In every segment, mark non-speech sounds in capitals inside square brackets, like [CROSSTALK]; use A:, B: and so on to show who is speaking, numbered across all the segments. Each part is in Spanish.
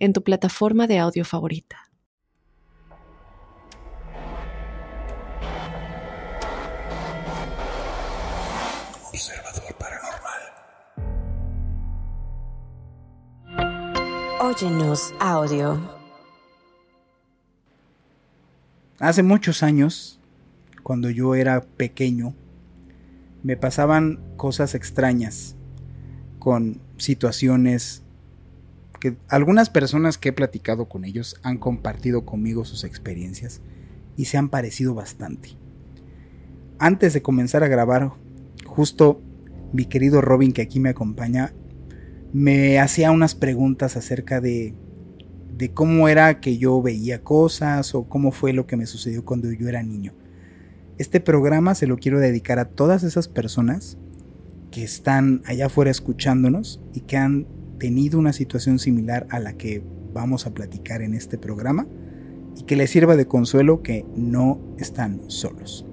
A: en tu plataforma de audio favorita.
B: Observador Paranormal.
C: Óyenos audio.
D: Hace muchos años, cuando yo era pequeño, me pasaban cosas extrañas con situaciones que algunas personas que he platicado con ellos han compartido conmigo sus experiencias y se han parecido bastante. Antes de comenzar a grabar, justo mi querido Robin que aquí me acompaña, me hacía unas preguntas acerca de, de cómo era que yo veía cosas o cómo fue lo que me sucedió cuando yo era niño. Este programa se lo quiero dedicar a todas esas personas que están allá afuera escuchándonos y que han tenido una situación similar a la que vamos a platicar en este programa y que les sirva de consuelo que no están solos.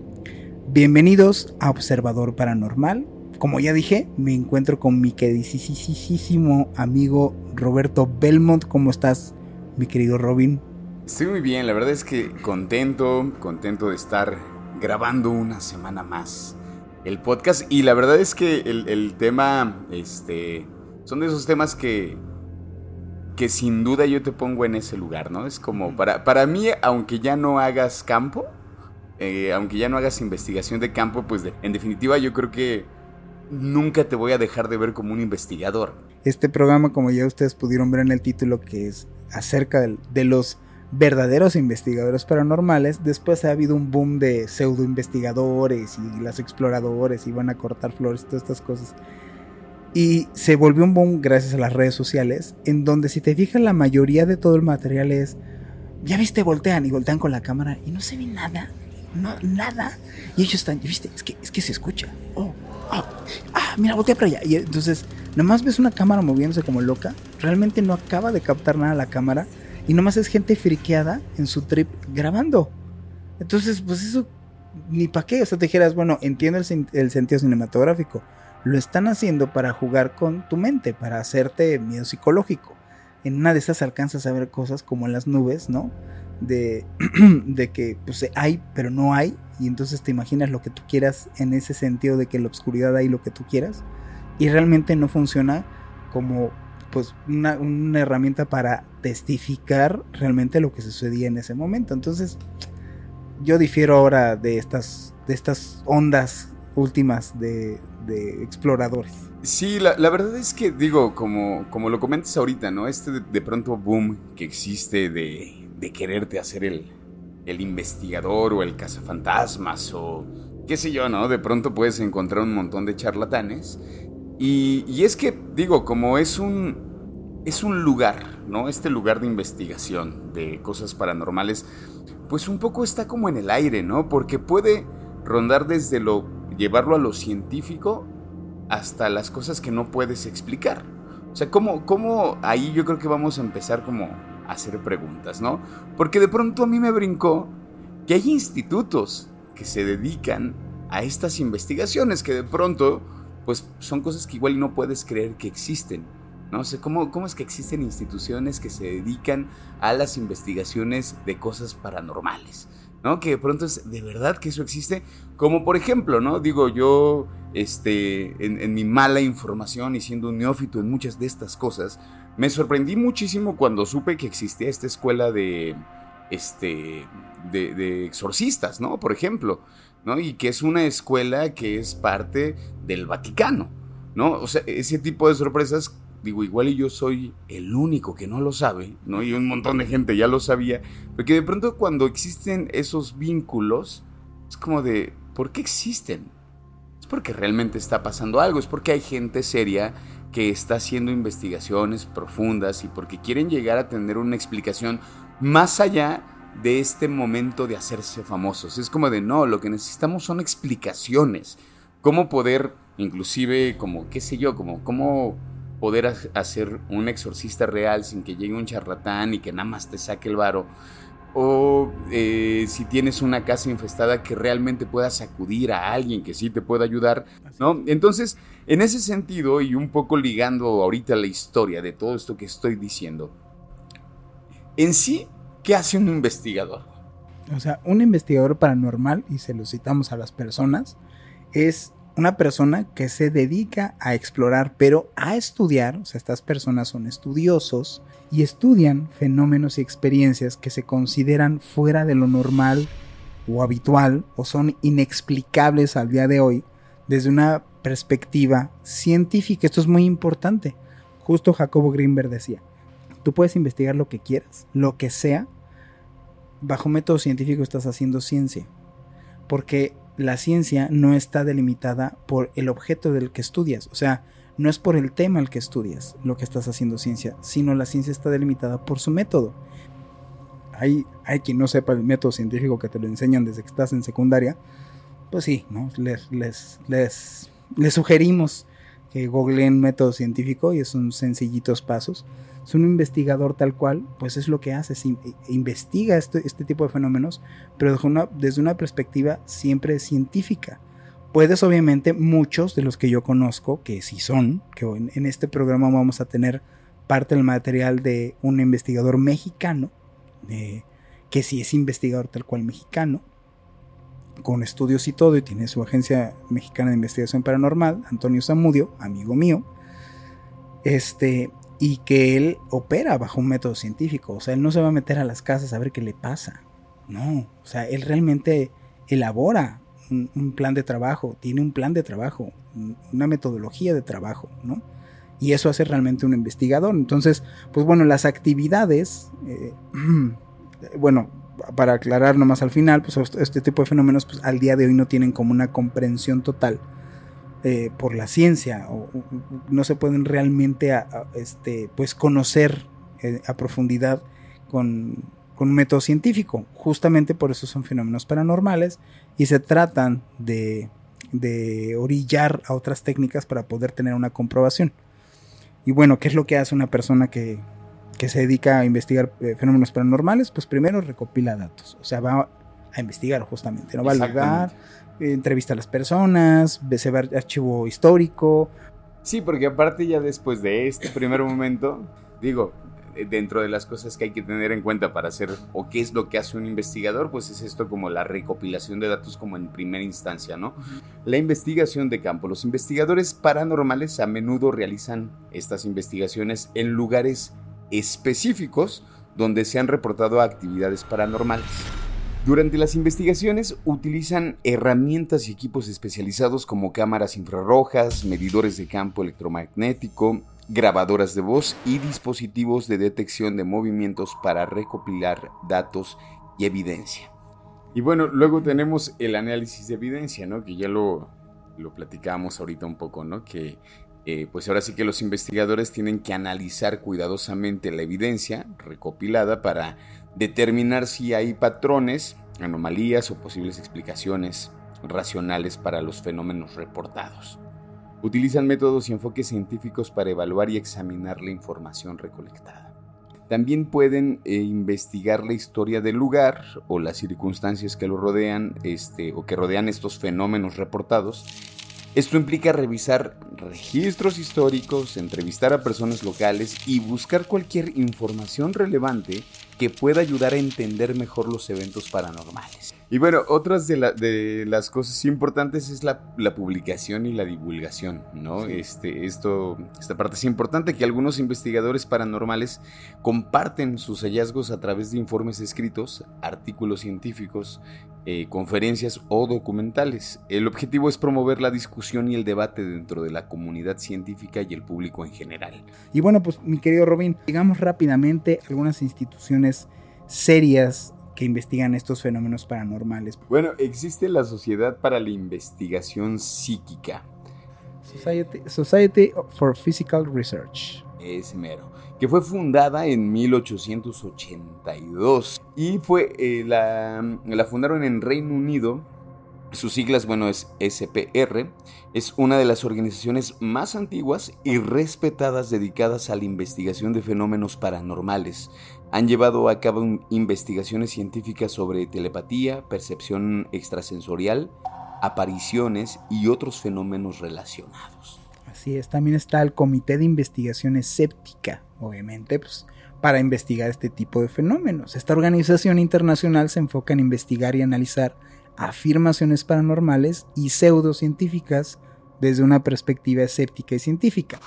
D: Bienvenidos a Observador Paranormal. Como ya dije, me encuentro con mi queridísimo amigo Roberto Belmont. ¿Cómo estás, mi querido Robin?
B: Estoy muy bien, la verdad es que contento, contento de estar grabando una semana más el podcast. Y la verdad es que el, tema, este, son de esos temas que, que sin duda yo te pongo en ese lugar, ¿no? Es como, para, para mí, aunque ya no hagas campo, eh, aunque ya no hagas investigación de campo, pues en definitiva yo creo que nunca te voy a dejar de ver como un investigador.
D: Este programa, como ya ustedes pudieron ver en el título, que es acerca de, de los verdaderos investigadores paranormales, después ha habido un boom de pseudo investigadores y los exploradores y van a cortar flores, todas estas cosas. Y se volvió un boom gracias a las redes sociales, en donde si te fijas la mayoría de todo el material es, ya viste, voltean y voltean con la cámara y no se ve nada, no, nada. Y ellos están, viste, es que, es que se escucha. Oh, oh, ah, mira, voltea para allá. Y entonces, nomás ves una cámara moviéndose como loca, realmente no acaba de captar nada la cámara y nomás es gente friqueada en su trip grabando. Entonces, pues eso, ni para qué. O sea, te dijeras, bueno, entiendo el, el sentido cinematográfico lo están haciendo para jugar con tu mente, para hacerte miedo psicológico. En una de esas alcanzas a ver cosas como en las nubes, ¿no? De, [CLEARS THROAT] que pues hay, pero no hay. Y entonces te imaginas lo que tú quieras en ese sentido de que en la oscuridad hay lo que tú quieras. Y realmente no funciona como pues una, una herramienta para testificar realmente lo que sucedía en ese momento. Entonces, yo difiero ahora de estas, de estas ondas últimas de, de exploradores.
B: Sí, la, la, verdad es que, digo, como, como lo comentas ahorita, ¿no? Este de, de pronto boom que existe de, de quererte hacer el, el, investigador o el cazafantasmas o qué sé yo, ¿no? De pronto puedes encontrar un montón de charlatanes. Y, y es que, digo, como es un, es un lugar, ¿no? Este lugar de investigación de cosas paranormales, pues un poco está como en el aire, ¿no? Porque puede rondar desde lo llevarlo a lo científico hasta las cosas que no puedes explicar. O sea, ¿cómo, cómo ahí yo creo que vamos a empezar como a hacer preguntas, ¿no? Porque de pronto a mí me brincó que hay institutos que se dedican a estas investigaciones que de pronto pues son cosas que igual no puedes creer que existen. No sé, ¿cómo, ¿cómo es que existen instituciones que se dedican a las investigaciones de cosas paranormales? ¿No? Que de pronto es de verdad que eso existe. Como por ejemplo, ¿no? Digo, yo, este, en, mi mala información y siendo un neófito en muchas de estas cosas, me sorprendí muchísimo cuando supe que existía esta escuela de, este, de, de exorcistas, ¿no? Por ejemplo, ¿no? Y que es una escuela que es parte del Vaticano, ¿no? O sea, ese tipo de sorpresas digo, igual y yo soy el único que no lo sabe, ¿no? Y un montón de gente ya lo sabía, porque de pronto cuando existen esos vínculos, es como de, ¿por qué existen? Es porque realmente está pasando algo, es porque hay gente seria que está haciendo investigaciones profundas y porque quieren llegar a tener una explicación más allá de este momento de hacerse famosos. Es como de, no, lo que necesitamos son explicaciones. Cómo poder, inclusive, como, qué sé yo, como, cómo poder hacer un exorcista real sin que llegue un charlatán y que nada más te saque el varo. O eh, si tienes una casa infestada que realmente puedas acudir a alguien que sí te pueda ayudar, ¿no? Entonces, en ese sentido, y un poco ligando ahorita la historia de todo esto que estoy diciendo, en sí ¿Qué hace un investigador?
D: O sea, un investigador paranormal, y se lo citamos a las personas, es una persona que se dedica a explorar, pero a estudiar, o sea, estas personas son estudiosos y estudian fenómenos y experiencias que se consideran fuera de lo normal o habitual o son inexplicables al día de hoy desde una perspectiva científica. Esto es muy importante. Justo Jacobo Greenberg decía, tú puedes investigar lo que quieras, lo que sea, bajo método científico estás haciendo ciencia. Porque la ciencia no está delimitada por el objeto del que estudias. O sea, no es por el tema el que estudias lo que estás haciendo ciencia, sino la ciencia está delimitada por su método. Hay, hay quien no sepa el método científico que te lo enseñan desde que estás en secundaria. Pues sí, ¿no? les, les, les, les sugerimos que googleen método científico y son sencillitos pasos es un investigador tal cual, pues es lo que hace, investiga este, este, tipo de fenómenos, pero desde una, perspectiva siempre científica. Puedes obviamente muchos de los que yo conozco, que sí son, que en, este programa vamos a tener parte del material de un investigador mexicano, que sí es investigador tal cual mexicano, con estudios y todo, y tiene su agencia mexicana de investigación paranormal, Antonio Zamudio, amigo mío. Este, y que él opera bajo un método científico. O sea, él no se va a meter a las casas a ver qué le pasa. No, o sea, él realmente elabora un, plan de trabajo, tiene un plan de trabajo, una metodología de trabajo, ¿no? Y eso hace realmente un investigador. Entonces, pues bueno, las actividades, eh, [CLEARS THROAT] bueno, para aclarar nomás al final, pues este tipo de fenómenos pues, al día de hoy no tienen como una comprensión total eh, por la ciencia o, no se pueden realmente este, pues conocer eh, a profundidad con, un método científico. Justamente por eso son fenómenos paranormales y se tratan de, orillar a otras técnicas para poder tener una comprobación. Y bueno, ¿qué es lo que hace una persona que, se dedica a investigar eh, fenómenos paranormales? Pues primero recopila datos, o sea, va a investigar justamente, no va a lugar, entrevista a las personas, se ve archivo histórico.
B: Sí, porque aparte ya después de este primer momento, digo, eh, dentro de las cosas que hay que tener en cuenta para hacer o qué es lo que hace un investigador, pues es esto como la recopilación de datos como en primera instancia, ¿no? La investigación de campo. Los investigadores paranormales a menudo realizan estas investigaciones en lugares específicos donde se han reportado actividades paranormales. Durante las investigaciones utilizan herramientas y equipos especializados como cámaras infrarrojas, medidores de campo electromagnético, grabadoras de voz y dispositivos de detección de movimientos para recopilar datos y evidencia. Y bueno, luego tenemos el análisis de evidencia, ¿no? Que ya lo, lo platicábamos ahorita un poco, ¿no? Que eh, pues ahora sí que los investigadores tienen que analizar cuidadosamente la evidencia recopilada para determinar si hay patrones, anomalías o posibles explicaciones racionales para los fenómenos reportados. Utilizan métodos y enfoques científicos para evaluar y examinar la información recolectada. También pueden eh, investigar la historia del lugar o las circunstancias que lo rodean este, o que rodean estos fenómenos reportados esto implica revisar registros históricos, entrevistar a personas locales y buscar cualquier información relevante que pueda ayudar a entender mejor los eventos paranormales. Y bueno, otras de, las cosas importantes es la, publicación y la divulgación, ¿no? Este, esto, esta parte es importante que algunos investigadores paranormales comparten sus hallazgos a través de informes escritos, artículos científicos, eh, conferencias o documentales. El objetivo es promover la discusión y el debate dentro de la comunidad científica y el público en general.
D: Y bueno, pues mi querido Robin, digamos rápidamente algunas instituciones serias que investigan estos fenómenos paranormales.
B: Bueno, existe la Sociedad para la Investigación Psíquica.
D: Society, for Physical Research.
B: Ese mero. Que fue fundada en 1882. Y fue, eh, la, la fundaron en Reino Unido sus siglas, bueno, es SPR. Es una de las organizaciones más antiguas y respetadas dedicadas a la investigación de fenómenos paranormales. Han llevado a cabo investigaciones científicas sobre telepatía, percepción extrasensorial, apariciones y otros fenómenos relacionados.
D: Así es, también está el Comité de Investigación Escéptica, obviamente, pues para investigar este tipo de fenómenos. Esta organización internacional se enfoca en investigar y analizar afirmaciones paranormales y pseudocientíficas desde una perspectiva escéptica y científica.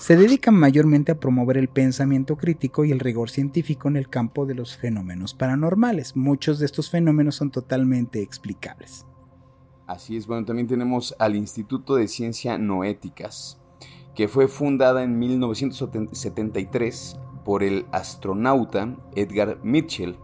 D: Se dedican mayormente a promover el pensamiento crítico y el rigor científico en el campo de los fenómenos paranormales. Muchos de estos fenómenos son totalmente explicables.
B: Así es, bueno, también tenemos al Instituto de Ciencia Noéticas, que fue fundada en 1973 por el astronauta Edgar Mitchell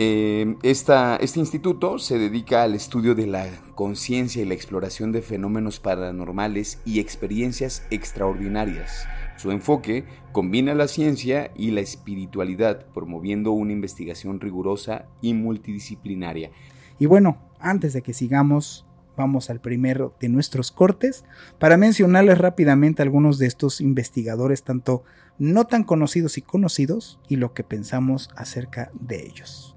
B: eh, este instituto se dedica al estudio de la conciencia y la exploración de fenómenos paranormales y experiencias extraordinarias. Su enfoque combina la ciencia y la espiritualidad, promoviendo una investigación rigurosa y multidisciplinaria.
D: Y bueno, antes de que sigamos, vamos al primero de nuestros cortes para mencionarles rápidamente algunos de estos investigadores, tanto no tan conocidos y conocidos, y lo que pensamos acerca de ellos.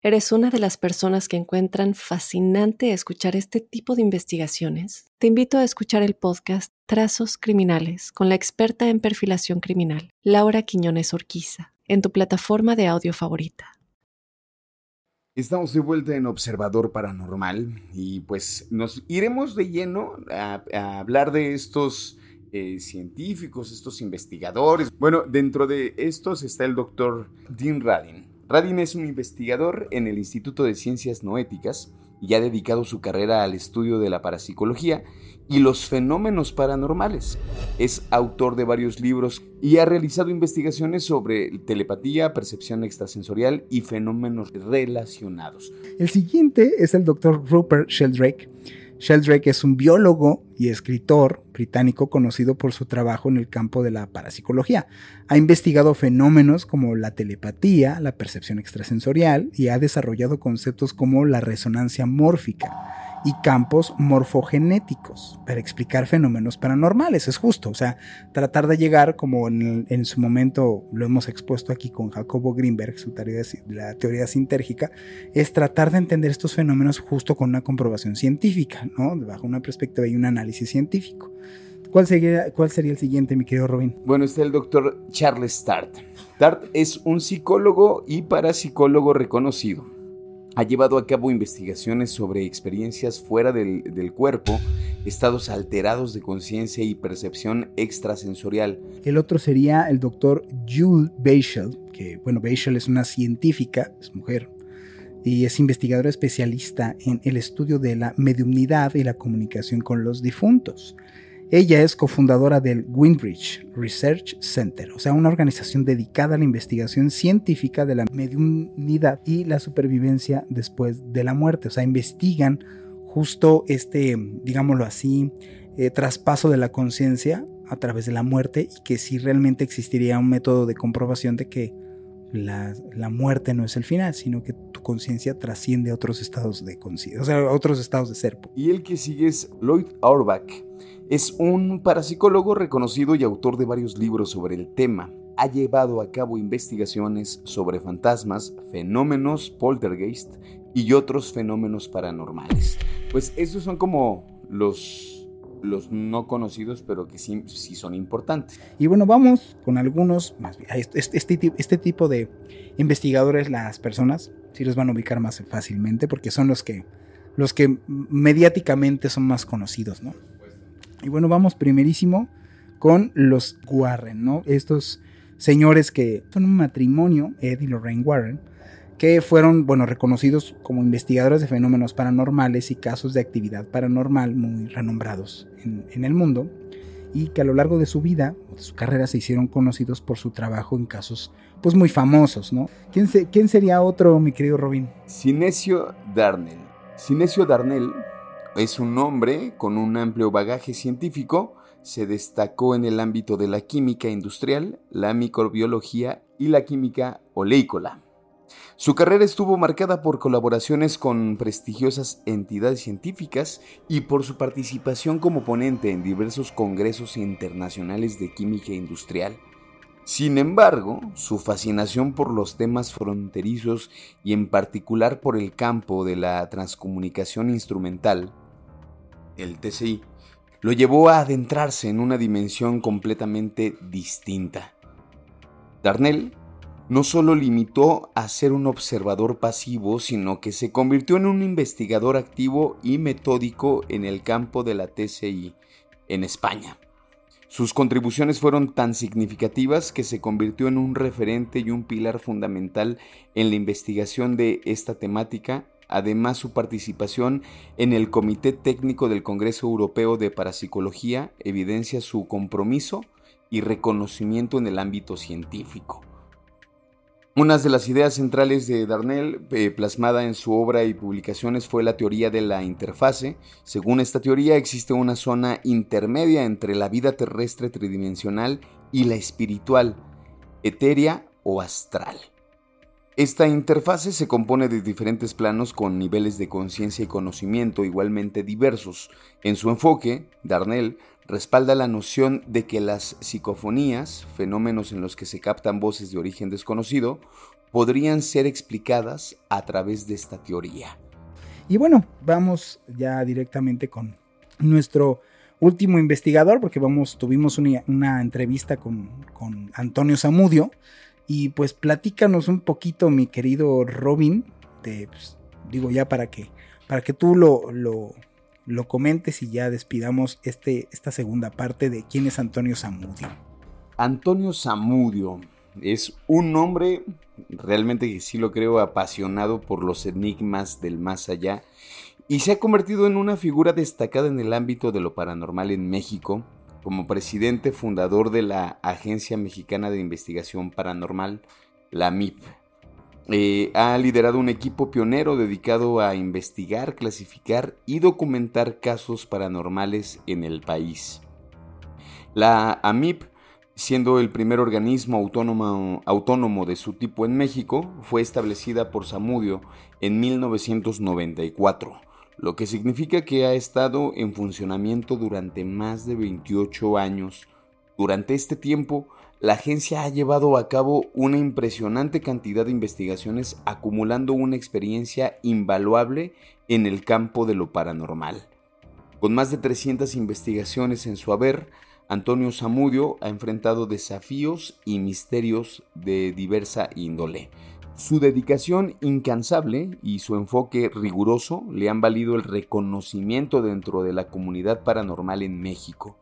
A: ¿Eres una de las personas que encuentran fascinante escuchar este tipo de investigaciones? Te invito a escuchar el podcast Trazos Criminales con la experta en perfilación criminal, Laura Quiñones Orquiza, en tu plataforma de audio favorita.
B: Estamos de vuelta en Observador Paranormal y pues nos iremos de lleno a, hablar de estos eh, científicos, estos investigadores. Bueno, dentro de estos está el doctor Dean Radin Radin es un investigador en el Instituto de Ciencias Noéticas y ha dedicado su carrera al estudio de la parapsicología y los fenómenos paranormales. Es autor de varios libros y ha realizado investigaciones sobre telepatía, percepción extrasensorial y fenómenos relacionados.
D: El siguiente es el doctor Rupert Sheldrake Sheldrake es un biólogo y escritor británico conocido por su trabajo en el campo de la parapsicología. Ha investigado fenómenos como la telepatía, la percepción extrasensorial y ha desarrollado conceptos como la resonancia mórfica y campos morfogenéticos para explicar fenómenos paranormales. Es justo, o sea, tratar de llegar, como en, su momento lo hemos expuesto aquí con Jacobo Greenberg, su teoría la teoría sintérgica, es tratar de entender estos fenómenos justo con una comprobación científica, ¿no? Bajo una perspectiva y un análisis científico. ¿Cuál sería, ¿Cuál sería el siguiente, mi querido Robin?
B: Bueno, está el doctor Charles Tart. Tart es un psicólogo y parapsicólogo reconocido ha llevado a cabo investigaciones sobre experiencias fuera del, cuerpo, estados alterados de conciencia y percepción extrasensorial.
D: El otro sería el doctor Jules Beischel, que bueno, Beischel es una científica, es mujer, y es investigadora especialista en el estudio de la mediumnidad y la comunicación con los difuntos. Ella es cofundadora del Windbridge Research Center, o sea, una organización dedicada a la investigación científica de la mediunidad y la supervivencia después de la muerte. O sea, investigan justo este, digámoslo así, eh, traspaso de la conciencia a través de la muerte y que si realmente existiría un método de comprobación de que la, la muerte no es el final, sino que tu conciencia trasciende a otros estados de conciencia, o sea, otros estados de ser.
B: Y el que sigue es Lloyd Auerbach es un parapsicólogo reconocido y autor de varios libros sobre el tema. Ha llevado a cabo investigaciones sobre fantasmas, fenómenos poltergeist y otros fenómenos paranormales. Pues esos son como los, los no conocidos, pero que sí, sí son importantes.
D: Y bueno, vamos con algunos, más este, este, este tipo de investigadores, las personas, sí los van a ubicar más fácilmente porque son los que, los que mediáticamente son más conocidos, ¿no? Y bueno, vamos primerísimo con los Warren, ¿no? Estos señores que son un matrimonio, Ed y Lorraine Warren, que fueron, bueno, reconocidos como investigadores de fenómenos paranormales y casos de actividad paranormal muy renombrados en, el mundo, y que a lo largo de su vida, de su carrera, se hicieron conocidos por su trabajo en casos, pues muy famosos, ¿no? ¿Quién, quién sería otro, mi querido Robin?
B: Sinesio Darnell. Sinesio Darnell es un hombre con un amplio bagaje científico, se destacó en el ámbito de la química industrial, la microbiología y la química oleícola. Su carrera estuvo marcada por colaboraciones con prestigiosas entidades científicas y por su participación como ponente en diversos congresos internacionales de química industrial. Sin embargo, su fascinación por los temas fronterizos y en particular por el campo de la transcomunicación instrumental, el TCI, lo llevó a adentrarse en una dimensión completamente distinta. Darnell no solo limitó a ser un observador pasivo, sino que se convirtió en un investigador activo y metódico en el campo de la TCI en España. Sus contribuciones fueron tan significativas que se convirtió en un referente y un pilar fundamental en la investigación de esta temática. Además, su participación en el Comité Técnico del Congreso Europeo de Parapsicología evidencia su compromiso y reconocimiento en el ámbito científico. Una de las ideas centrales de Darnell, eh, plasmada en su obra y publicaciones, fue la teoría de la interfase. Según esta teoría, existe una zona intermedia entre la vida terrestre tridimensional y la espiritual, etérea o astral. Esta interfase se compone de diferentes planos con niveles de conciencia y conocimiento igualmente diversos. En su enfoque, Darnell respalda la noción de que las psicofonías, fenómenos en los que se captan voces de origen desconocido, podrían ser explicadas a través de esta teoría.
D: Y bueno, vamos ya directamente con nuestro último investigador, porque vamos, tuvimos una, entrevista con, Antonio Zamudio. Y pues platícanos un poquito, mi querido Robin, de, pues, digo ya para que, para que tú lo, lo comentes y ya despidamos este, esta segunda parte de quién es Antonio Zamudio.
B: Antonio Zamudio es un hombre realmente que sí lo creo apasionado por los enigmas del más allá y se ha convertido en una figura destacada en el ámbito de lo paranormal en México como presidente fundador de la Agencia Mexicana de Investigación Paranormal, la MIP. Eh, ha liderado un equipo pionero dedicado a investigar, clasificar y documentar casos paranormales en el país. La AMIP, siendo el primer organismo autónomo, autónomo de su tipo en México, fue establecida por Samudio en 1994, lo que significa que ha estado en funcionamiento durante más de 28 años. Durante este tiempo, la agencia ha llevado a cabo una impresionante cantidad de investigaciones acumulando una experiencia invaluable en el campo de lo paranormal. Con más de 300 investigaciones en su haber, Antonio Zamudio ha enfrentado desafíos y misterios de diversa índole. Su dedicación incansable y su enfoque riguroso le han valido el reconocimiento dentro de la comunidad paranormal en México.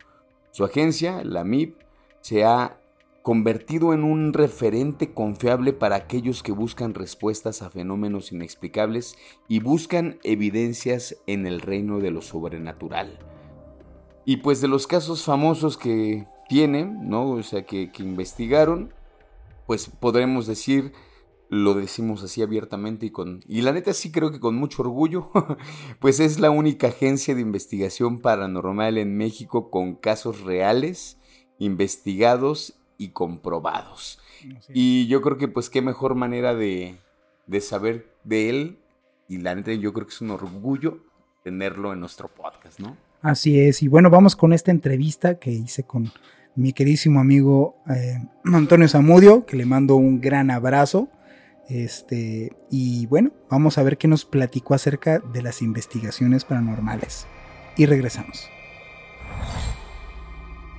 B: Su agencia, la MIP, se ha convertido en un referente confiable para aquellos que buscan respuestas a fenómenos inexplicables y buscan evidencias en el reino de lo sobrenatural. Y pues de los casos famosos que tienen, ¿no? O sea, que, que investigaron, pues podremos decir, lo decimos así abiertamente y con... Y la neta sí creo que con mucho orgullo, [LAUGHS] pues es la única agencia de investigación paranormal en México con casos reales, investigados y comprobados. Y yo creo que pues qué mejor manera de, de saber de él y la neta yo creo que es un orgullo tenerlo en nuestro podcast, ¿no?
D: Así es, y bueno, vamos con esta entrevista que hice con mi queridísimo amigo eh, Antonio Zamudio, que le mando un gran abrazo. Este, y bueno, vamos a ver qué nos platicó acerca de las investigaciones paranormales. Y regresamos.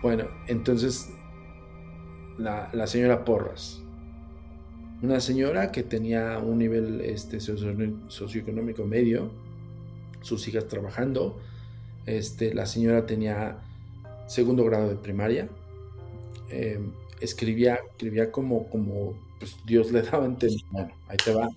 C: Bueno, entonces la, señora Porras. Una señora que tenía un nivel este, socioeconómico medio, sus hijas trabajando. Este, la señora tenía segundo grado de primaria. Em, escribía, escribía como, como pues, Dios le [LAUGHS] daba entender. Bueno, ahí te va.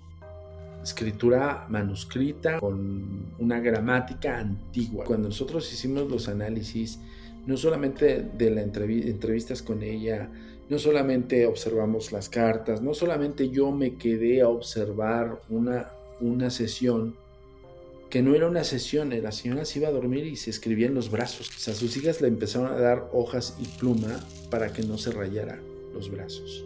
C: escritura manuscrita con una gramática antigua. Cuando nosotros hicimos los análisis, no solamente de las entrevistas con ella, no solamente observamos las cartas, no solamente yo me quedé a observar una, una sesión que no era una sesión, la señora se iba a dormir y se escribía en los brazos. O sus hijas le empezaron a dar hojas y pluma para que no se rayara los brazos.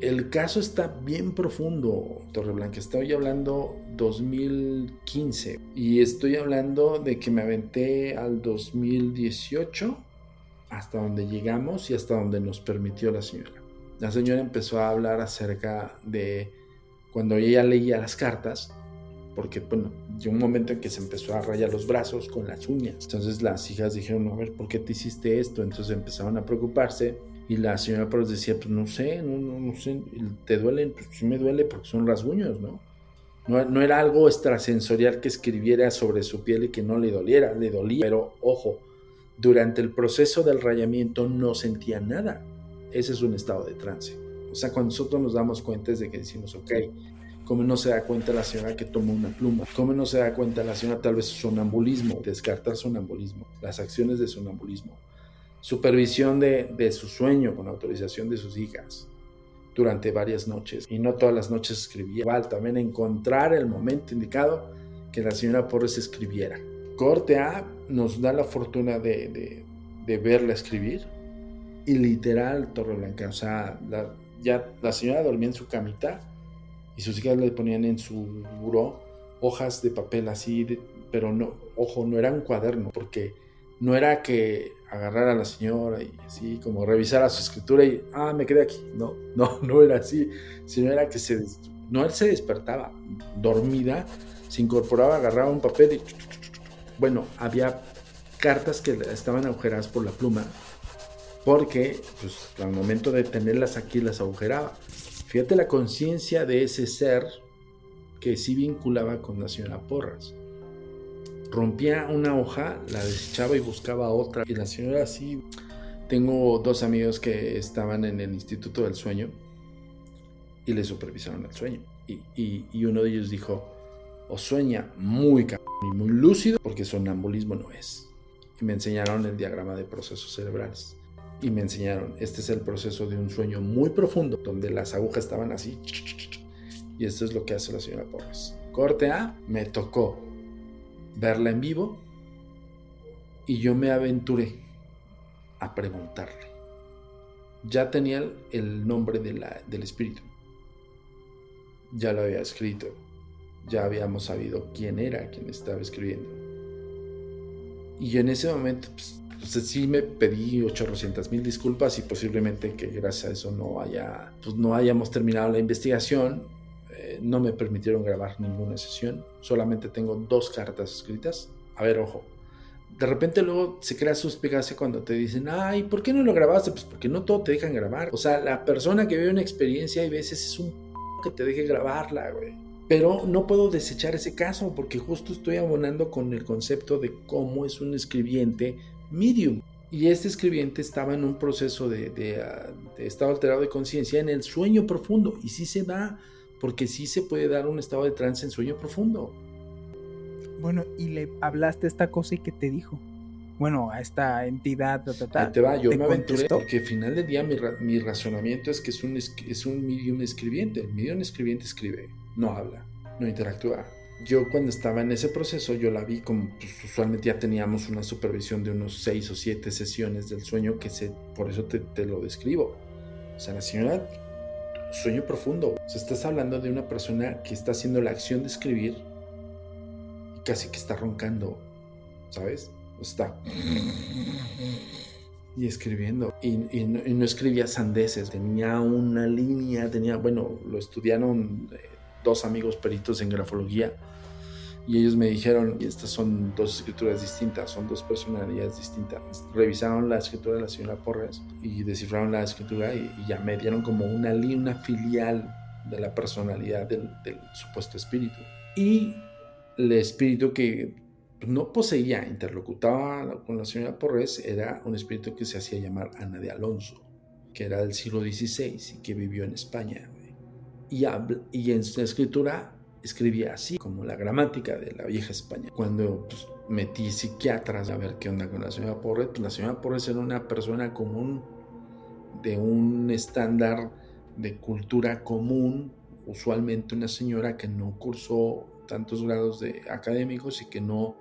C: El caso está bien profundo, Torreblanca. Estoy hablando 2015 y estoy hablando de que me aventé al 2018 hasta donde llegamos y hasta donde nos permitió la señora. La señora empezó a hablar acerca de cuando ella leía las cartas, porque bueno, llegó un momento en que se empezó a rayar los brazos con las uñas. Entonces las hijas dijeron, a ver, ¿por qué te hiciste esto? Entonces empezaron a preocuparse y la señora Pérez decía, pues no sé, no, no, no sé, ¿te duelen? Pues sí me duele porque son rasguños, ¿no? ¿no? No era algo extrasensorial que escribiera sobre su piel y que no le doliera, le dolía. Pero ojo, durante el proceso del rayamiento no sentía nada. Ese es un estado de trance. O sea, cuando nosotros nos damos cuenta es de que decimos, ok, ¿Cómo no se da cuenta la señora que toma una pluma? ¿Cómo no se da cuenta la señora tal vez sonambulismo? Descartar sonambulismo, las acciones de sonambulismo. Supervisión de, de su sueño con autorización de sus hijas durante varias noches. Y no todas las noches escribía. Igual también encontrar el momento indicado que la señora Porres escribiera. Corte A nos da la fortuna de, de, verla escribir. Y literal, Torre Blanca, o sea, ya la señora dormía en su camita y sus hijas le ponían en su buró hojas de papel así, pero no, ojo, no era un cuaderno, porque no era que agarrara a la señora y así como revisara su escritura y, ah, me quedé aquí. No, no, [LAUGHS] no era así, sino era que se, no, él se despertaba dormida, se incorporaba, agarraba un papel y, bueno, había cartas que estaban agujeradas por la pluma, porque pues al momento de tenerlas aquí las agujeraba. Fíjate la conciencia de ese ser que sí vinculaba con la señora Porras. Rompía una hoja, la desechaba y buscaba otra. Y la señora así... Tengo dos amigos que estaban en el Instituto del Sueño y le supervisaron el sueño. Y, uno de ellos dijo, o sueña muy y muy lúcido, porque sonambulismo no es. Y me enseñaron el diagrama de procesos cerebrales y me enseñaron, este es el proceso de un sueño muy profundo, donde las agujas estaban así. Y esto es lo que hace la señora Porras. Corte A, me tocó verla en vivo y yo me aventuré a preguntarle. Ya tenía el nombre de la, del espíritu. Ya lo había escrito. Ya habíamos sabido quién era quien estaba escribiendo. Y en ese momento pues, entonces sí me pedí 800 mil disculpas y posiblemente que gracias a eso no haya, pues no hayamos terminado la investigación. Eh, no me permitieron grabar ninguna sesión. Solamente tengo dos cartas escritas. A ver, ojo. De repente luego se crea suspicacia cuando te dicen, ay, ¿por qué no lo grabaste? Pues porque no todo te dejan grabar. O sea, la persona que vive una experiencia hay veces es un que te deje grabarla, güey. Pero no puedo desechar ese caso porque justo estoy abonando con el concepto de cómo es un escribiente medium. Y este escribiente estaba en un proceso de, ah, de, estado alterado de conciencia en el sueño profundo. Y sí se da, porque sí se puede dar un estado de trance en sueño profundo.
D: Bueno, y le hablaste esta cosa y qué te dijo. Bueno, a esta entidad.
C: te va, yo me aventuré porque al final del día mi, mi, razonamiento es que es un, es un medium escribiente. El medium escribiente escribe, no habla, no interactúa yo cuando estaba en ese proceso, yo la vi como, pues, usualmente ya teníamos una supervisión de unos seis o siete sesiones del sueño, que se, por eso te, te lo describo. O sea, la señora, sueño profundo. O sea, estás hablando de una persona que está haciendo la acción de escribir y casi que está roncando, ¿sabes? O está... Y escribiendo. Y, y, no, escribía sandeces, tenía una línea, tenía, bueno, lo estudiaron... Dos amigos peritos en grafología y ellos me dijeron, y estas son dos escrituras distintas, son dos personalidades distintas. Revisaron la escritura de la señora Porres y descifraron la escritura y, ya me dieron como una, una filial de la personalidad del, del supuesto espíritu. Y el espíritu que no poseía, interlocutaba con la señora Porres, era un espíritu que se hacía llamar Ana de Alonso, que era del siglo XVI y que vivió en España y, y en su escritura escribía así, como la gramática de la vieja España. Cuando pues, metí psiquiatras a ver qué onda con la señora Porres, pues la señora Porres era una persona común de un estándar de cultura común, usualmente una señora que no cursó tantos grados de académicos y que no,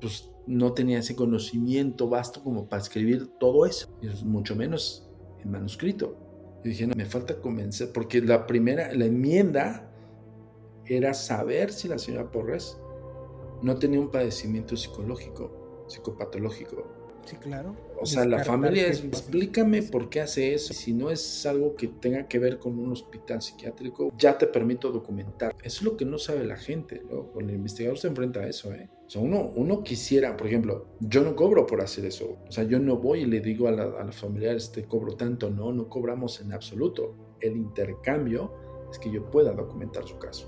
C: pues, no tenía ese conocimiento vasto como para escribir todo eso, y mucho menos en manuscrito. Y dije, no, me falta convencer, porque la primera, la enmienda era saber si la señora Porres no tenía un padecimiento psicológico, psicopatológico.
D: Sí, claro.
C: O sea, la familia es, explícame por qué hace eso. Si no es algo que tenga que ver con un hospital psiquiátrico, ya te permito documentar. Eso es lo que no sabe la gente. ¿no? El investigador se enfrenta a eso. ¿eh? Uno, uno quisiera, por ejemplo, yo no cobro por hacer eso. O sea, yo no voy y le digo a, la, a los familiares, te cobro tanto. No, no cobramos en absoluto. El intercambio es que yo pueda documentar su caso.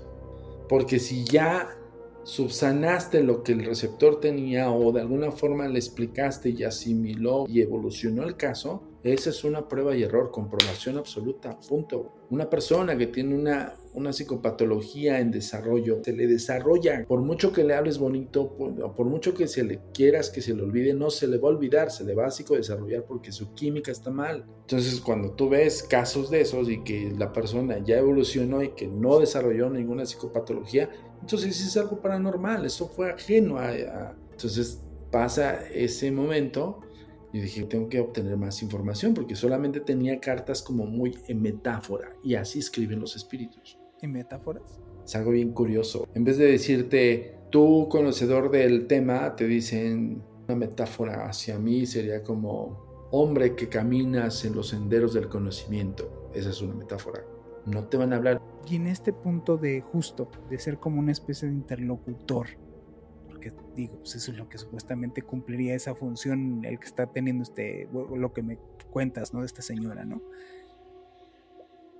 C: Porque si ya subsanaste lo que el receptor tenía o de alguna forma le explicaste y asimiló y evolucionó el caso, esa es una prueba y error, comprobación absoluta, punto. Una persona que tiene una, una psicopatología en desarrollo, se le desarrolla, por mucho que le hables bonito, por, por mucho que se le quieras que se le olvide, no se le va a olvidar, se le va a psicodesarrollar porque su química está mal. Entonces, cuando tú ves casos de esos y que la persona ya evolucionó y que no desarrolló ninguna psicopatología, entonces es algo paranormal, eso fue ajeno a... a... Entonces pasa ese momento y dije, tengo que obtener más información porque solamente tenía cartas como muy en metáfora y así escriben los espíritus.
D: ¿En metáforas?
C: Es algo bien curioso. En vez de decirte, tú conocedor del tema, te dicen una metáfora hacia mí sería como hombre que caminas en los senderos del conocimiento. Esa es una metáfora. No te van a hablar.
D: Y en este punto de justo, de ser como una especie de interlocutor, digo, pues eso es lo que supuestamente cumpliría esa función el que está teniendo este, lo que me cuentas, ¿no? De esta señora, ¿no?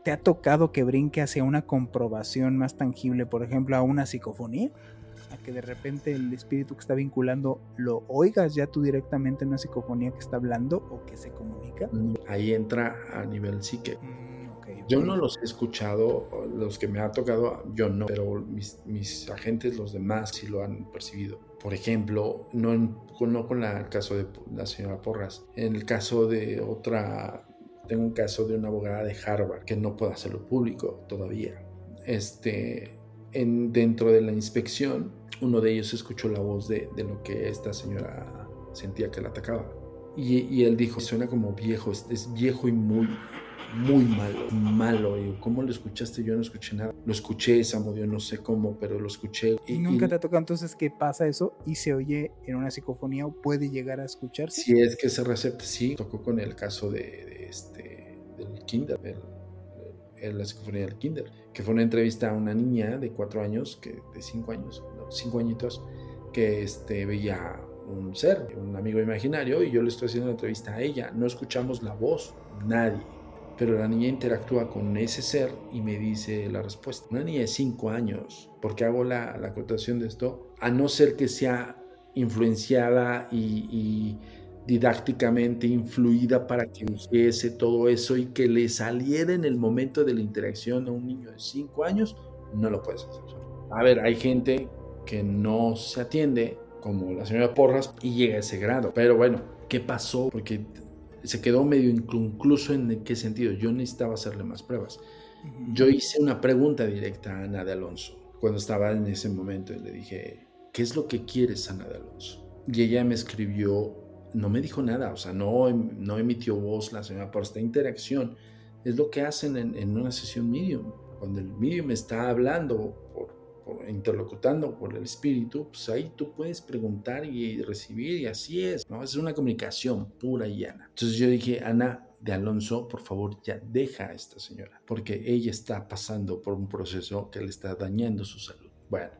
D: ¿Te ha tocado que brinque hacia una comprobación más tangible, por ejemplo, a una psicofonía? A que de repente el espíritu que está vinculando lo oigas ya tú directamente en una psicofonía que está hablando o que se comunica.
C: Ahí entra a nivel psique. Mm yo no los he escuchado, los que me ha tocado, yo no, pero mis, agentes, los demás, sí lo han percibido. Por ejemplo, no, no con el caso de la señora Porras, en el caso de otra, tengo un caso de una abogada de Harvard que no puede hacerlo público todavía. Este, en, dentro de la inspección, uno de ellos escuchó la voz de, de lo que esta señora sentía que la atacaba. Y, y, él dijo, suena como viejo, es, es viejo y muy, muy malo, malo. Y ¿cómo lo escuchaste? Yo no escuché nada. Lo escuché, Samudio, no sé cómo, pero lo escuché.
D: ¿Y, nunca te ha tocado entonces que pasa eso y se oye en una psicofonía o puede llegar a escucharse?
C: Si es que se recepta, sí. Tocó con el caso de, este, del Kinder, el, la psicofonía del Kinder, que fue una entrevista a una niña de cuatro años, que, de cinco años, no, cinco añitos, que este, veía un ser, un amigo imaginario, y yo le estoy haciendo una entrevista a ella. No escuchamos la voz, nadie pero la niña interactúa con ese ser y me dice la respuesta. Una niña de 5 años, porque hago la, la acotación de esto, a no ser que sea influenciada y, didácticamente influida para que dijese todo eso y que le saliera en el momento de la interacción a un niño de 5 años, no lo puedes hacer. A ver, hay gente que no se atiende, como la señora Porras, y llega a ese grado. Pero bueno, ¿qué pasó? Porque se quedó medio inconcluso en qué sentido. Yo necesitaba hacerle más pruebas. Yo hice una pregunta directa a Ana de Alonso cuando estaba en ese momento y le dije, ¿qué es lo que quieres, Ana de Alonso? Y ella me escribió, no me dijo nada, o sea, no, no emitió voz la señora por esta interacción. Es lo que hacen en, en una sesión medium. Cuando el medium está hablando por interlocutando por el espíritu, pues ahí tú puedes preguntar y recibir y así es, ¿no? Es una comunicación pura y llana. Entonces yo dije, Ana de Alonso, por favor ya deja a esta señora, porque ella está pasando por un proceso que le está dañando su salud. Bueno,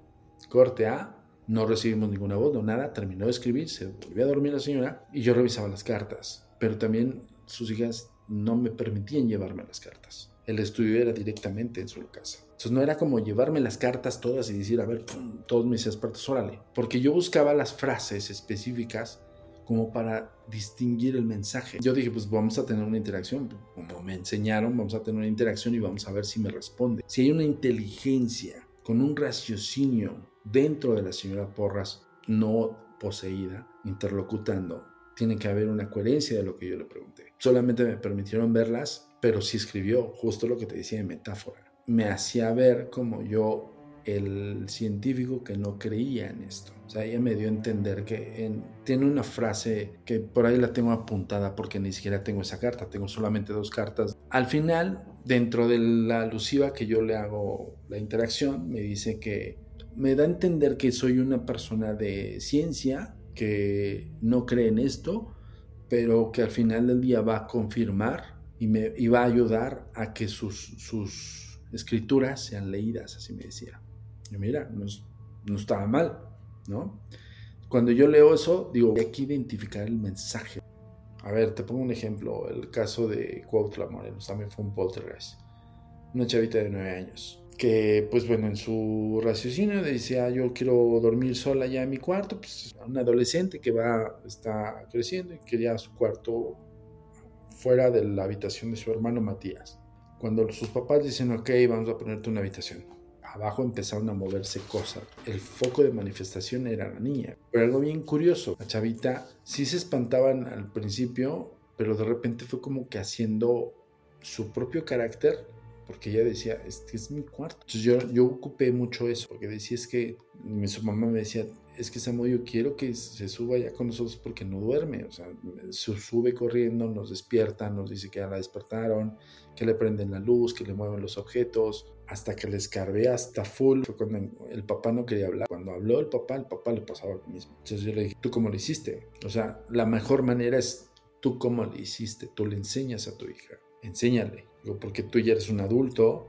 C: corte A, no recibimos ninguna voz, no nada, terminó de escribir, se volvió a dormir la señora y yo revisaba las cartas, pero también sus hijas no me permitían llevarme las cartas. El estudio era directamente en su casa. Entonces no era como llevarme las cartas todas y decir, a ver, todos mis expertos, órale. Porque yo buscaba las frases específicas como para distinguir el mensaje. Yo dije, pues vamos a tener una interacción. Como me enseñaron, vamos a tener una interacción y vamos a ver si me responde. Si hay una inteligencia con un raciocinio dentro de la señora Porras, no poseída, interlocutando. Tiene que haber una coherencia de lo que yo le pregunté. Solamente me permitieron verlas, pero sí escribió justo lo que te decía de metáfora. Me hacía ver como yo el científico que no creía en esto. O sea, ella me dio a entender que tiene una frase que por ahí la tengo apuntada porque ni siquiera tengo esa carta, tengo solamente dos cartas. Al final, dentro de la alusiva que yo le hago la interacción, me dice que me da a entender que soy una persona de ciencia que no cree en esto, pero que al final del día va a confirmar y me y va a ayudar a que sus, sus escrituras sean leídas, así me decía. Y mira, no, no estaba mal, ¿no? Cuando yo leo eso, digo, hay que identificar el mensaje. A ver, te pongo un ejemplo. El caso de Cuautla Morelos también fue un poltergeist. Una chavita de nueve años. Que, pues bueno, en su raciocinio decía, yo quiero dormir sola ya en mi cuarto. Pues un adolescente que va, está creciendo y quería su cuarto fuera de la habitación de su hermano Matías. Cuando sus papás dicen, ok, vamos a ponerte una habitación abajo empezaron a moverse cosas. El foco de manifestación era la niña. Pero algo bien curioso, la chavita sí se espantaban al principio, pero de repente fue como que haciendo su propio carácter, porque ella decía, este es mi cuarto. Entonces yo, yo ocupé mucho eso, porque decía, es que mi, su mamá me decía, es que Samuel, yo quiero que se suba ya con nosotros porque no duerme. O sea, se sube corriendo, nos despierta, nos dice que ya la despertaron, que le prenden la luz, que le mueven los objetos, hasta que le escarbé hasta full. Fue cuando el papá no quería hablar. Cuando habló el papá, el papá le pasaba lo mismo. Entonces yo le dije, ¿tú cómo lo hiciste? O sea, la mejor manera es tú cómo lo hiciste. Tú le enseñas a tu hija. Enséñale. Porque tú ya eres un adulto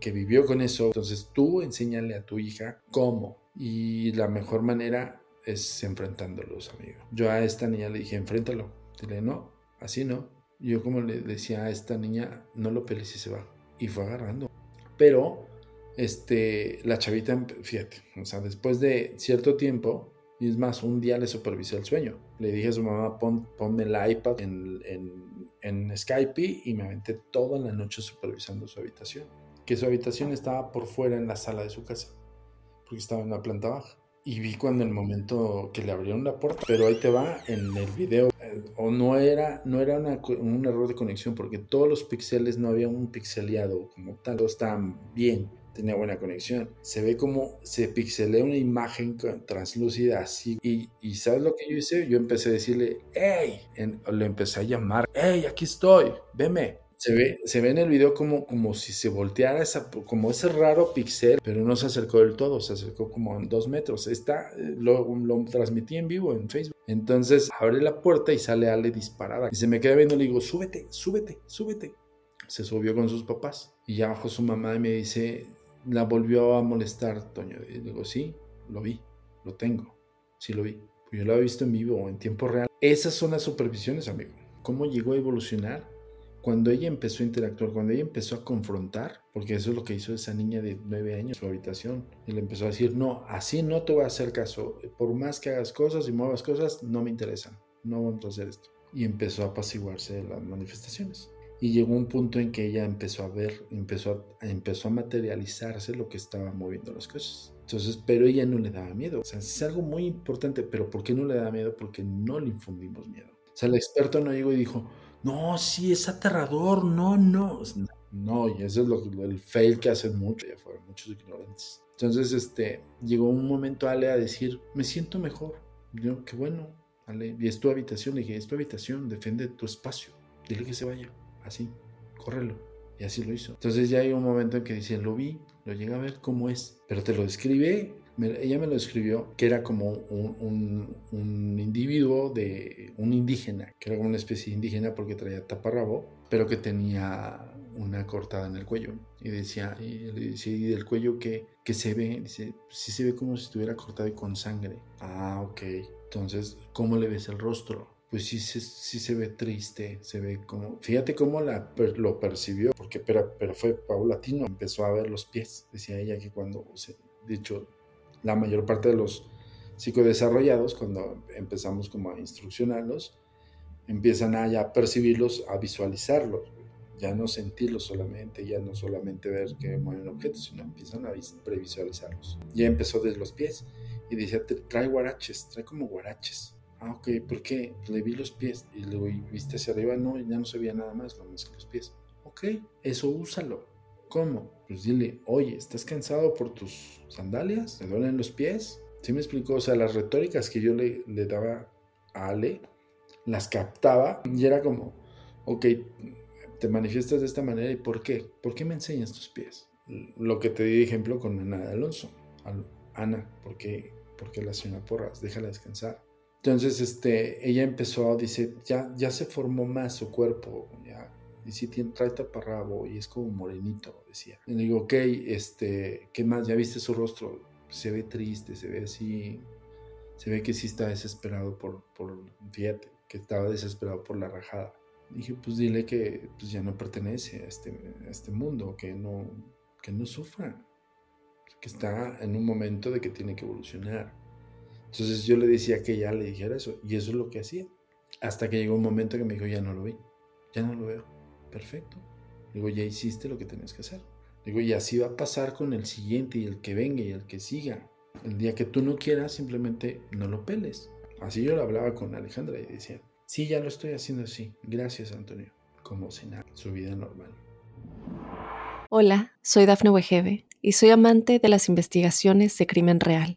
C: que vivió con eso. Entonces tú enséñale a tu hija cómo. Y la mejor manera es enfrentándolos, amigo. Yo a esta niña le dije, enfréntalo. Dile, no, así no. Yo como le decía a esta niña, no lo pelees y se va. Y fue agarrando. Pero este, la chavita, fíjate, o sea, después de cierto tiempo, y es más, un día le supervisé el sueño. Le dije a su mamá, Pon, ponme el iPad en, en, en, Skype y me aventé toda la noche supervisando su habitación. Que su habitación estaba por fuera en la sala de su casa, porque estaba en la planta baja. Y vi cuando el momento que le abrieron la puerta, pero ahí te va en el video. Eh, o no era, no era un error de conexión, porque todos los píxeles no había un pixeleado como tal, todos estaban bien, tenía buena conexión. Se ve como se pixelea una imagen translúcida así. Y, y, ¿sabes lo que yo hice? Yo empecé a decirle, ¡Ey! le empecé a llamar, ¡Ey, aquí estoy! ¡Veme! Se ve, se ve en el video como, como si se volteara esa, como ese raro pixel, pero no se acercó del todo, se acercó como en dos metros. Está, eh, lo, lo transmití en vivo en Facebook. Entonces abre la puerta y sale Ale disparada. Y se me queda viendo y le digo, súbete, súbete, súbete. Se subió con sus papás. Y ya bajó su mamá y me dice, la volvió a molestar, Toño. Y digo, sí, lo vi, lo tengo, sí lo vi. Pues yo lo he visto en vivo, en tiempo real. Esas son las supervisiones, amigo. ¿Cómo llegó a evolucionar? cuando ella empezó a interactuar, cuando ella empezó a confrontar, porque eso es lo que hizo esa niña de nueve años su habitación, y empezó a decir, no, así no te voy a hacer caso, por más que hagas cosas y muevas cosas, no me interesan, no vamos a hacer esto. Y empezó a apaciguarse las manifestaciones. Y llegó un punto en que ella empezó a ver, empezó a, empezó a materializarse lo que estaba moviendo las cosas. Entonces, pero ella no le daba miedo. O sea, es algo muy importante, pero ¿por qué no le da miedo? Porque no le infundimos miedo. O sea, el experto no llegó y dijo, no, sí, es aterrador, no, no. No, y eso es lo, el fail que hacen mucho, ya fueron muchos ignorantes. Entonces, este, llegó un momento Ale a decir, me siento mejor. Yo, qué bueno, Ale. Y es tu habitación. Le dije, es tu habitación, defiende tu espacio. Dile que se vaya, así, córrelo. Y así lo hizo. Entonces ya hay un momento en que dice, lo vi, lo llega a ver cómo es, pero te lo describe ella me lo escribió, que era como un, individuo de un indígena, que era como una especie indígena porque traía taparrabo, pero que tenía una cortada en el cuello. Y decía, y le decía, ¿y del cuello que, que se ve? Dice, sí se ve como si estuviera cortado y con sangre. Ah, ok. Entonces, ¿cómo le ves el rostro? Pues sí, sí, sí se ve triste, se ve como... Fíjate cómo la, lo percibió, porque pero, pero fue paulatino, empezó a ver los pies. Decía ella que cuando, de hecho, la mayor parte de los psicodesarrollados, cuando empezamos como a instruccionarlos, empiezan a ya percibirlos, a visualizarlos. ya no sentirlos solamente, ya no solamente ver que mueven objetos, sino empiezan a previsualizarlos. Ya empezó desde los pies y decía, trae guaraches, trae como guaraches. Ah, ok, ¿por qué? Le vi los pies y luego viste hacia arriba, no, ya no se veía nada más, lo más que los pies. Ok, eso úsalo. ¿Cómo? Pues dile, oye, ¿estás cansado por tus sandalias? ¿Te duelen los pies? ¿Sí me explicó? O sea, las retóricas que yo le, le daba a Ale, las captaba y era como, ok, te manifiestas de esta manera y ¿por qué? ¿Por qué me enseñas tus pies? Lo que te di ejemplo con Ana de Alonso. Ana, ¿por qué, ¿por qué la señora Porras? Déjala descansar. Entonces, este, ella empezó, dice, ya, ya se formó más su cuerpo, ya, y si tiene, trae taparrabo y es como morenito, decía. Y le digo, ok, este, ¿qué más? ¿Ya viste su rostro? Se ve triste, se ve así, se ve que sí está desesperado por, por fíjate, que estaba desesperado por la rajada. Dije, pues dile que pues, ya no pertenece a este, a este mundo, que no, que no sufra, que está en un momento de que tiene que evolucionar. Entonces yo le decía que ya le dijera eso, y eso es lo que hacía. Hasta que llegó un momento que me dijo, ya no lo vi, ya no lo veo. Perfecto. Digo, ya hiciste lo que tenías que hacer. Digo, y así va a pasar con el siguiente y el que venga y el que siga. El día que tú no quieras, simplemente no lo peles. Así yo lo hablaba con Alejandra y decía, Sí, ya lo estoy haciendo así. Gracias, Antonio. Como si nada, su vida normal.
A: Hola, soy Dafne Wegebe y soy amante de las investigaciones de crimen real.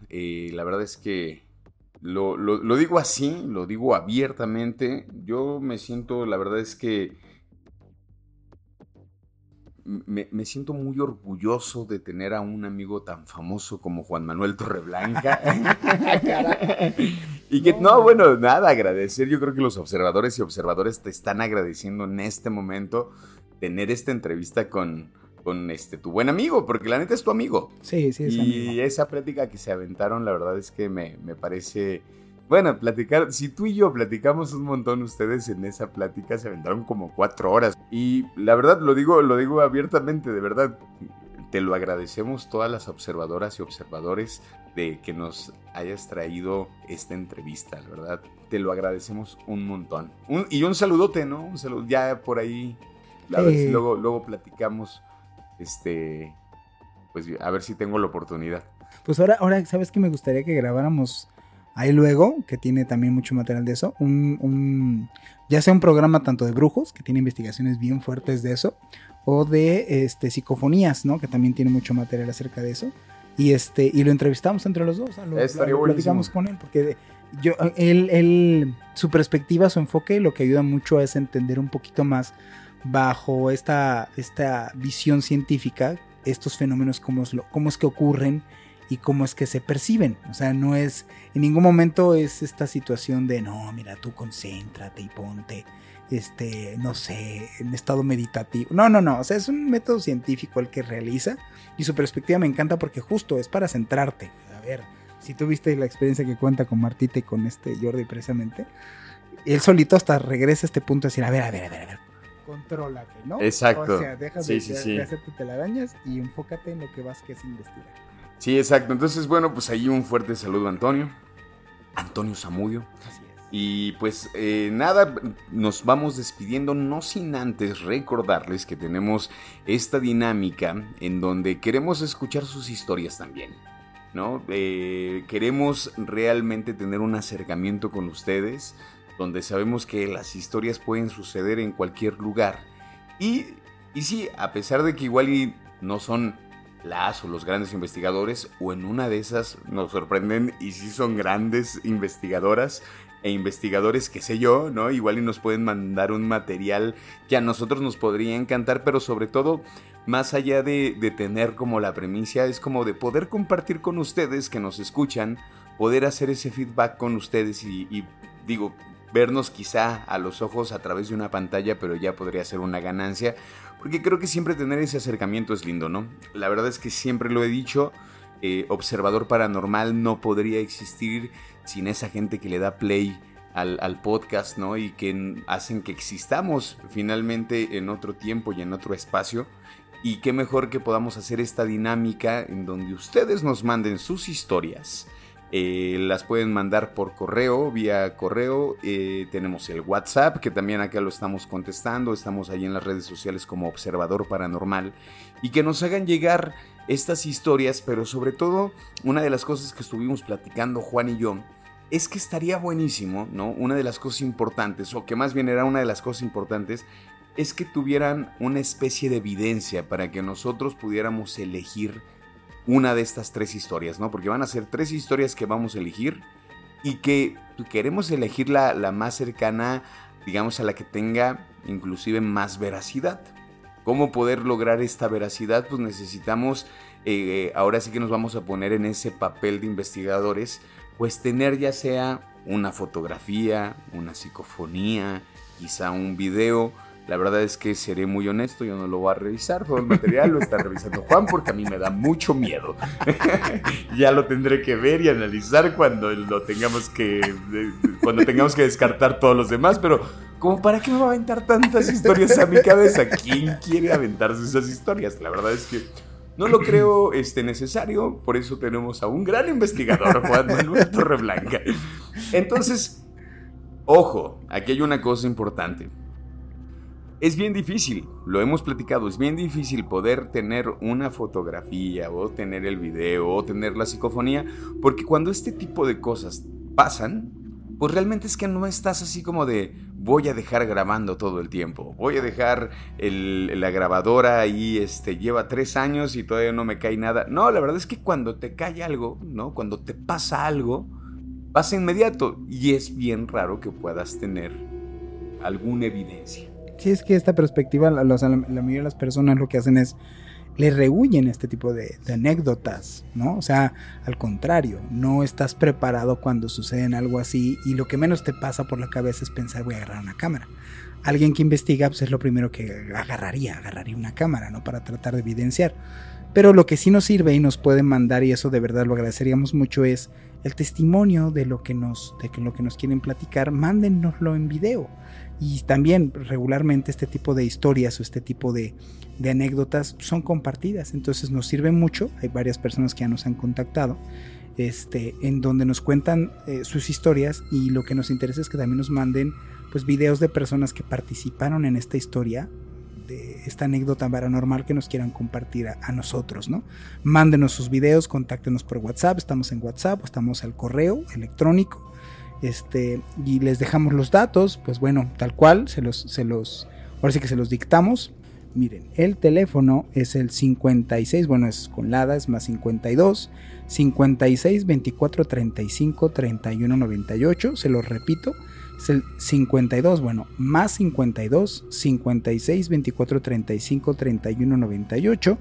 B: Eh, la verdad es que lo, lo digo así, lo digo abiertamente. Yo me siento, la verdad es que me, siento muy orgulloso de tener a un amigo tan famoso como Juan Manuel Torreblanca. [LAUGHS] y que, no, bueno, nada, agradecer. Yo creo que los observadores y observadores te están agradeciendo en este momento tener esta entrevista con, con este, tu buen amigo, porque la neta es tu amigo.
D: Sí, sí, es
B: Y esa plática que se aventaron, la verdad es que me, me parece bueno, platicar, si tú y yo platicamos un montón, ustedes en esa plática se aventaron como cuatro horas. Y la verdad, lo digo, lo digo abiertamente, de verdad, te lo agradecemos todas las observadoras y observadores de que nos hayas traído esta entrevista, la verdad. Te lo agradecemos un montón. y un saludote, ¿no? Un saludo, ya por ahí, a ver si luego, luego platicamos, este, pues a ver si tengo la oportunidad.
D: Pues ahora, ahora, ¿sabes que me gustaría que grabáramos Ahí luego, que tiene también mucho material de eso, un, ya sea un programa tanto de brujos, que tiene investigaciones bien fuertes de eso, o de este, psicofonías, ¿no? Que también tiene mucho material acerca de eso. Y, este, y lo entrevistamos entre los dos, lo, platicamos con él, porque yo, él, él, su perspectiva, su enfoque, lo que ayuda mucho es entender un poquito más bajo esta, esta visión científica estos fenómenos, cómo es, lo, cómo es que ocurren y cómo es que se perciben. O sea, no es, en ningún momento es esta situación de, no, mira, tú concéntrate y ponte, este, no sé, en estado meditativo. No, no, no, o sea, es un método científico el que realiza y su perspectiva me encanta porque justo es para centrarte. A ver, si tuviste la experiencia que cuenta con Martita y con este Jordi precisamente, él solito hasta regresa a este punto de decir, a ver, a ver, a ver, a ver, contrólate, ¿no?
B: Exacto.
D: O sea, deja de, de, hacerte telarañas y enfócate en lo que vas que es investigar.
B: Sí, exacto. Entonces, bueno, pues ahí un fuerte saludo a Antonio. Antonio Zamudio. Así es. Y pues eh, nada, nos vamos despidiendo, no sin antes recordarles que tenemos esta dinámica en donde queremos escuchar sus historias también. ¿no? Eh, queremos realmente tener un acercamiento con ustedes, donde sabemos que las historias pueden suceder en cualquier lugar. Y, y sí, a pesar de que igual no son las o los grandes investigadores, o en una de esas nos sorprenden y sí son grandes investigadoras e investigadores, qué sé yo, ¿no? Igual y nos pueden mandar un material que a nosotros nos podría encantar, pero sobre todo, más allá de, tener como la premisa, es como de poder compartir con ustedes que nos escuchan, poder hacer ese feedback con ustedes y digo, vernos quizá a los ojos a través de una pantalla, pero ya podría ser una ganancia, porque creo que siempre tener ese acercamiento es lindo, ¿no? La verdad es que siempre lo he dicho, eh, observador paranormal no podría existir sin esa gente que le da play al, podcast, ¿no? Y que hacen que existamos finalmente en otro tiempo y en otro espacio. Y qué mejor que podamos hacer esta dinámica en donde ustedes nos manden sus historias. Eh, las pueden mandar por correo, vía correo. Eh, tenemos el WhatsApp, que también acá lo estamos contestando. Estamos ahí en las redes sociales como Observador Paranormal. Y que nos hagan llegar estas historias, pero sobre todo, una de las cosas que estuvimos platicando Juan y yo es que estaría buenísimo, ¿no? Una de las cosas importantes, o que más bien era una de las cosas importantes, es que tuvieran una especie de evidencia para que nosotros pudiéramos elegir una de estas tres historias, ¿no? Porque van a ser tres historias que vamos a elegir y que queremos elegir la, más cercana, digamos, a la que tenga inclusive más veracidad. ¿Cómo poder lograr esta veracidad? Pues necesitamos, eh, ahora sí que nos vamos a poner en ese papel de investigadores pues tener ya sea una fotografía, una psicofonía, quizá un video. La verdad es que seré muy honesto, yo no lo voy a revisar, todo el material lo está revisando Juan porque a mí me da mucho miedo. [LAUGHS] ya lo tendré que ver y analizar cuando lo tengamos que cuando tengamos que descartar todos los demás, pero como para qué me va a aventar tantas historias a mi cabeza? ¿Quién quiere aventarse esas historias? La verdad es que no lo creo este, necesario, por eso tenemos a un gran investigador, Juan Manuel Torreblanca. Entonces, ojo, aquí hay una cosa importante. Es bien difícil, lo hemos platicado, es bien difícil poder tener una fotografía o tener el video o tener la psicofonía, porque cuando este tipo de cosas pasan, pues realmente es que no estás así como de voy a dejar grabando todo el tiempo, voy a dejar la grabadora ahí, este, lleva tres años y todavía no me cae nada. No, la verdad es que cuando te cae algo, ¿no? Cuando te pasa algo, pasa inmediato y es bien raro que puedas tener alguna evidencia.
D: Sí, es que esta perspectiva, la mayoría de las personas lo que hacen es le rehuyen este tipo de, anécdotas, ¿no? O sea, al contrario, no estás preparado cuando sucede algo así y lo que menos te pasa por la cabeza es pensar voy a agarrar una cámara. Alguien que investiga pues es lo primero que agarraría, agarraría una cámara, ¿no? Para tratar de evidenciar. Pero lo que sí nos sirve y nos puede mandar, y eso de verdad lo agradeceríamos mucho, es el testimonio de lo que nos, de lo que nos quieren platicar, mándennoslo en video. Y también regularmente este tipo de historias o este tipo de, anécdotas son compartidas, entonces nos sirve mucho. Hay varias personas que ya nos han contactado. Este, en donde nos cuentan eh, sus historias y lo que nos interesa es que también nos manden pues videos de personas que participaron en esta historia de esta anécdota paranormal que nos quieran compartir a, nosotros, ¿no? Mándenos sus videos, contáctenos por WhatsApp, estamos en WhatsApp, estamos al correo electrónico este, y les dejamos los datos, pues bueno, tal cual, se los, se los, ahora sí que se los dictamos. Miren, el teléfono es el 56, bueno, es con LADA, es más 52, 56 24 35 31 98, se los repito, es el 52, bueno, más 52, 56 24 35 31 98,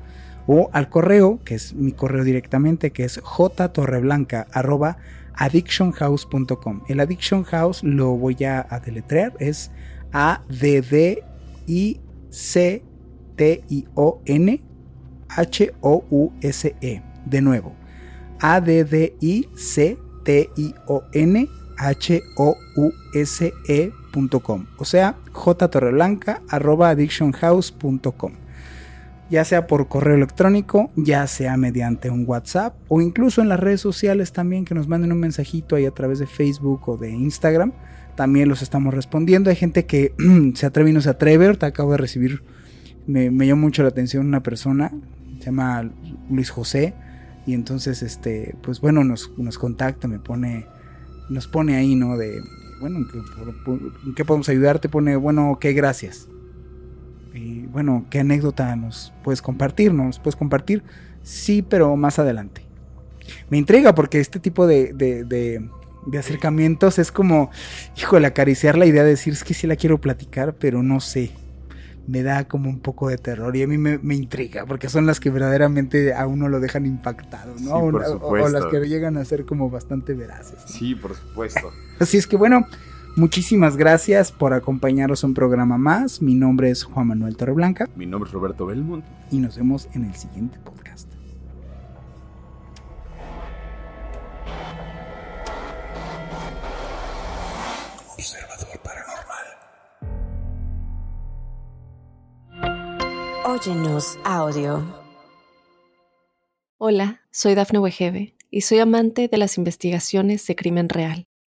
D: o al correo, que es mi correo directamente, que es jtorreblanca arroba addictionhouse.com. El Addiction House lo voy a, deletrear, es A-D-D-I-C-T-I-O-N-H-O-U-S-E. De nuevo, A-D-D-I-C-T-I-O-N H-O-U-S-E.com. O sea, jtorreblanca arroba addictionhouse.com ya sea por correo electrónico, ya sea mediante un WhatsApp o incluso en las redes sociales también que nos manden un mensajito ahí a través de Facebook o de Instagram. También los estamos respondiendo. Hay gente que [CLEARS THROAT] se atreve y no se atreve. Acabo de recibir, me, me llamó mucho la atención una persona, se llama Luis José. Y entonces, este, pues bueno, nos, nos contacta, me pone, nos pone ahí, ¿no? De, bueno, ¿en qué, podemos ayudarte? Pone, bueno, ok, gracias. Bueno, ¿qué anécdota nos puedes compartir? ¿Nos puedes compartir? Sí, pero más adelante. Me intriga porque este tipo de, de, acercamientos es como, híjole, acariciar la idea de decir, es que sí la quiero platicar, pero no sé. Me da como un poco de terror y a mí me, intriga porque son las que verdaderamente a uno lo dejan impactado, ¿no? o, las que llegan a ser como bastante veraces.
B: Sí, por supuesto.
D: Así es que bueno, Muchísimas gracias por acompañarnos a un programa más. Mi nombre es Juan Manuel Torreblanca.
B: Mi nombre es Roberto Belmont.
D: Y nos vemos en el siguiente podcast.
B: Observador Paranormal.
A: Óyenos audio. Hola, soy Dafne Wegebe y soy amante de las investigaciones de crimen real.